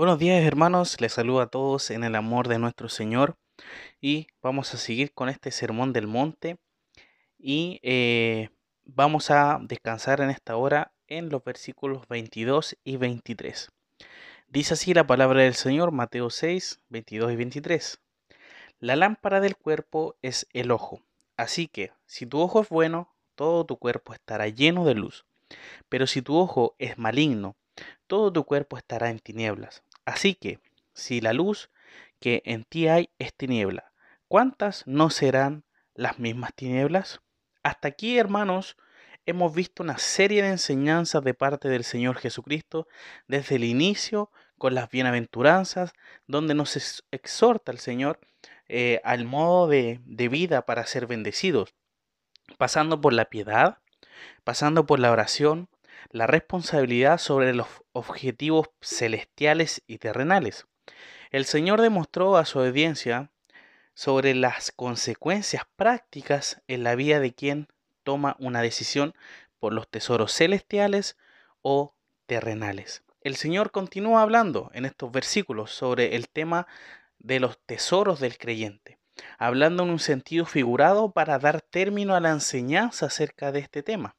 Buenos días hermanos, les saludo a todos en el amor de nuestro Señor y vamos a seguir con este sermón del monte y eh, vamos a descansar en esta hora en los versículos 22 y 23. Dice así la palabra del Señor, Mateo 6, 22 y 23. La lámpara del cuerpo es el ojo, así que si tu ojo es bueno, todo tu cuerpo estará lleno de luz, pero si tu ojo es maligno, todo tu cuerpo estará en tinieblas. Así que, si la luz que en ti hay es tiniebla, ¿cuántas no serán las mismas tinieblas? Hasta aquí, hermanos, hemos visto una serie de enseñanzas de parte del Señor Jesucristo desde el inicio con las bienaventuranzas, donde nos exhorta el Señor eh, al modo de vida para ser bendecidos, pasando por la piedad, pasando por la oración, la responsabilidad sobre los objetivos celestiales y terrenales. El Señor demostró a su audiencia sobre las consecuencias prácticas en la vida de quien toma una decisión por los tesoros celestiales o terrenales. El Señor continúa hablando en estos versículos sobre el tema de los tesoros del creyente, hablando en un sentido figurado para dar término a la enseñanza acerca de este tema.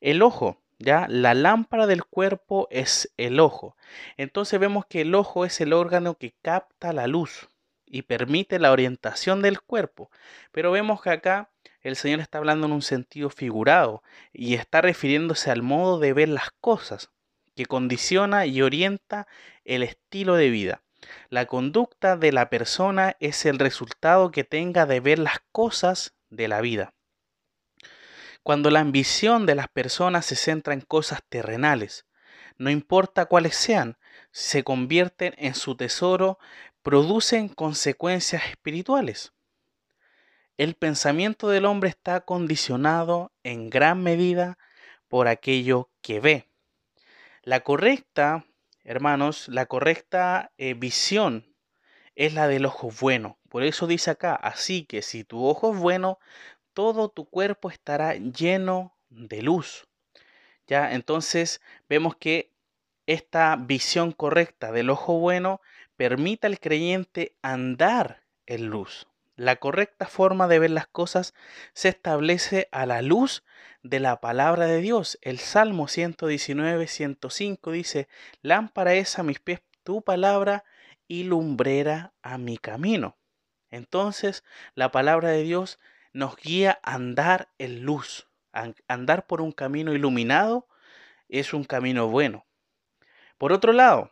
El ojo ¿ya? La lámpara del cuerpo es el ojo. Entonces vemos que el ojo es el órgano que capta la luz y permite la orientación del cuerpo. Pero vemos que acá el Señor está hablando en un sentido figurado y está refiriéndose al modo de ver las cosas que condiciona y orienta el estilo de vida. La conducta de la persona es el resultado que tenga de ver las cosas de la vida. Cuando la ambición de las personas se centra en cosas terrenales, no importa cuáles sean, se convierten en su tesoro, producen consecuencias espirituales. El pensamiento del hombre está condicionado en gran medida por aquello que ve. La correcta, hermanos, la correcta eh, visión es la del ojo bueno. Por eso dice acá, así que si tu ojo es bueno, todo tu cuerpo estará lleno de luz. Ya, entonces vemos que esta visión correcta del ojo bueno permite al creyente andar en luz. La correcta forma de ver las cosas se establece a la luz de la palabra de Dios. El Salmo 119, 105 dice, lámpara es a mis pies tu palabra y lumbrera a mi camino. Entonces, la palabra de Dios nos guía a andar en luz. Andar por un camino iluminado es un camino bueno. Por otro lado,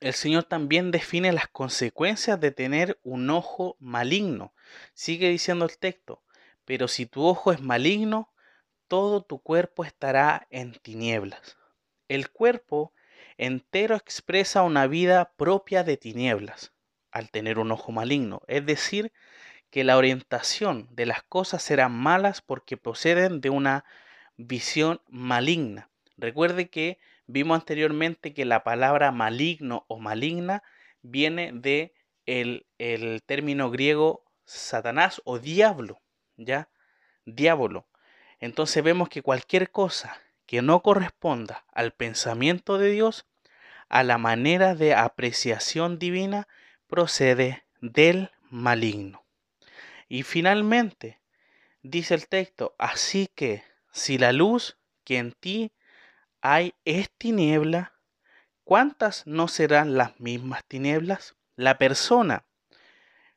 el Señor también define las consecuencias de tener un ojo maligno. Sigue diciendo el texto, pero si tu ojo es maligno, todo tu cuerpo estará en tinieblas. El cuerpo entero expresa una vida propia de tinieblas al tener un ojo maligno, es decir, que la orientación de las cosas serán malas porque proceden de una visión maligna. Recuerde que vimos anteriormente que la palabra maligno o maligna viene de el, el término griego Satanás o diablo, ¿ya? Diablo. Entonces vemos que cualquier cosa que no corresponda al pensamiento de Dios, a la manera de apreciación divina, procede del maligno. Y finalmente, dice el texto, así que si la luz que en ti hay es tiniebla, ¿cuántas no serán las mismas tinieblas? La persona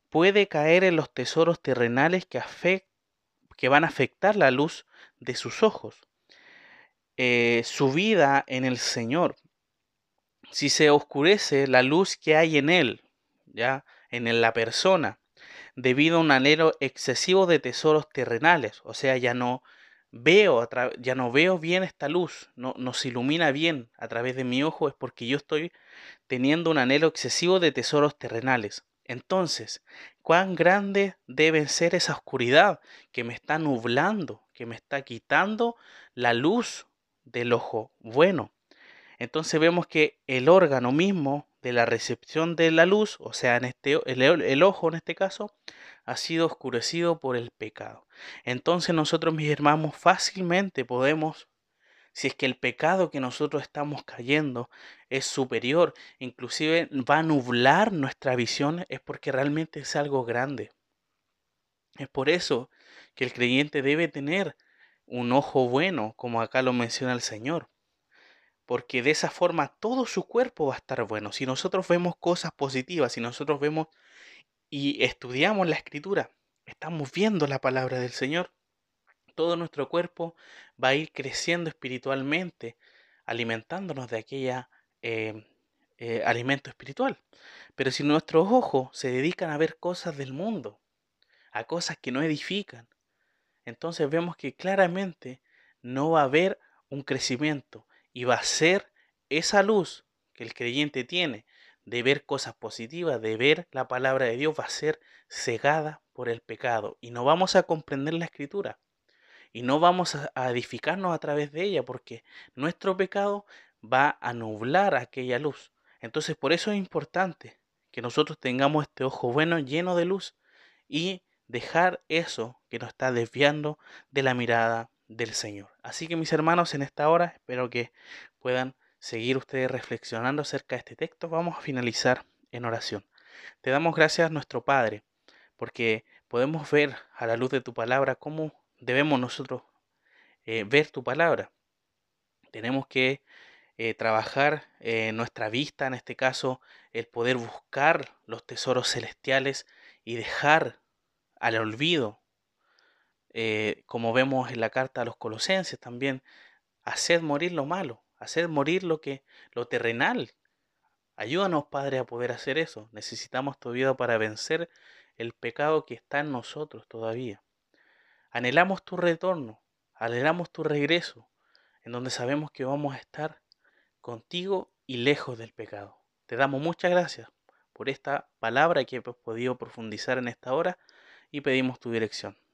puede caer en los tesoros terrenales que, que van a afectar la luz de sus ojos, eh, su vida en el Señor. Si se oscurece la luz que hay en Él, ya en la persona, debido a un anhelo excesivo de tesoros terrenales. O sea, ya no veo, ya no veo bien esta luz, no nos ilumina bien a través de mi ojo, es porque yo estoy teniendo un anhelo excesivo de tesoros terrenales. Entonces, ¿cuán grande debe ser esa oscuridad que me está nublando, que me está quitando la luz del ojo bueno? Entonces vemos que el órgano mismo de la recepción de la luz, o sea, en este, el, ojo en este caso, ha sido oscurecido por el pecado. Entonces nosotros, mis hermanos, fácilmente podemos si es que el pecado que nosotros estamos cayendo es superior, inclusive va a nublar nuestra visión, es porque realmente es algo grande. Es por eso que el creyente debe tener un ojo bueno, como acá lo menciona el Señor. Porque de esa forma todo su cuerpo va a estar bueno. Si nosotros vemos cosas positivas, si nosotros vemos y estudiamos la escritura, estamos viendo la palabra del Señor, todo nuestro cuerpo va a ir creciendo espiritualmente, alimentándonos de aquella em, eh, alimento espiritual. Pero si nuestros ojos se dedican a ver cosas del mundo, a cosas que no edifican, entonces vemos que claramente no va a haber un crecimiento y va a ser esa luz que el creyente tiene de ver cosas positivas, de ver la palabra de Dios, va a ser cegada por el pecado y no vamos a comprender la escritura y no vamos a, edificarnos a través de ella porque nuestro pecado va a nublar aquella luz. Entonces por eso es importante que nosotros tengamos este ojo bueno lleno de luz y dejar eso que nos está desviando de la mirada del Señor. Así que mis hermanos, en esta hora espero que puedan seguir ustedes reflexionando acerca de este texto. Vamos a finalizar en oración. Te damos gracias, nuestro Padre, porque podemos ver a la luz de tu palabra cómo debemos nosotros eh, ver tu palabra. Tenemos que eh, trabajar en nuestra vista, en este caso, el poder buscar los tesoros celestiales y dejar al olvido, eh, como vemos en la carta a los colosenses también, hacer morir lo malo, hacer morir lo que lo terrenal. Ayúdanos, Padre, a poder hacer eso. Necesitamos tu vida para vencer el pecado que está en nosotros todavía. Anhelamos tu retorno, anhelamos tu regreso, en donde sabemos que vamos a estar contigo y lejos del pecado. Te damos muchas gracias por esta palabra que hemos podido profundizar en esta hora y pedimos tu dirección.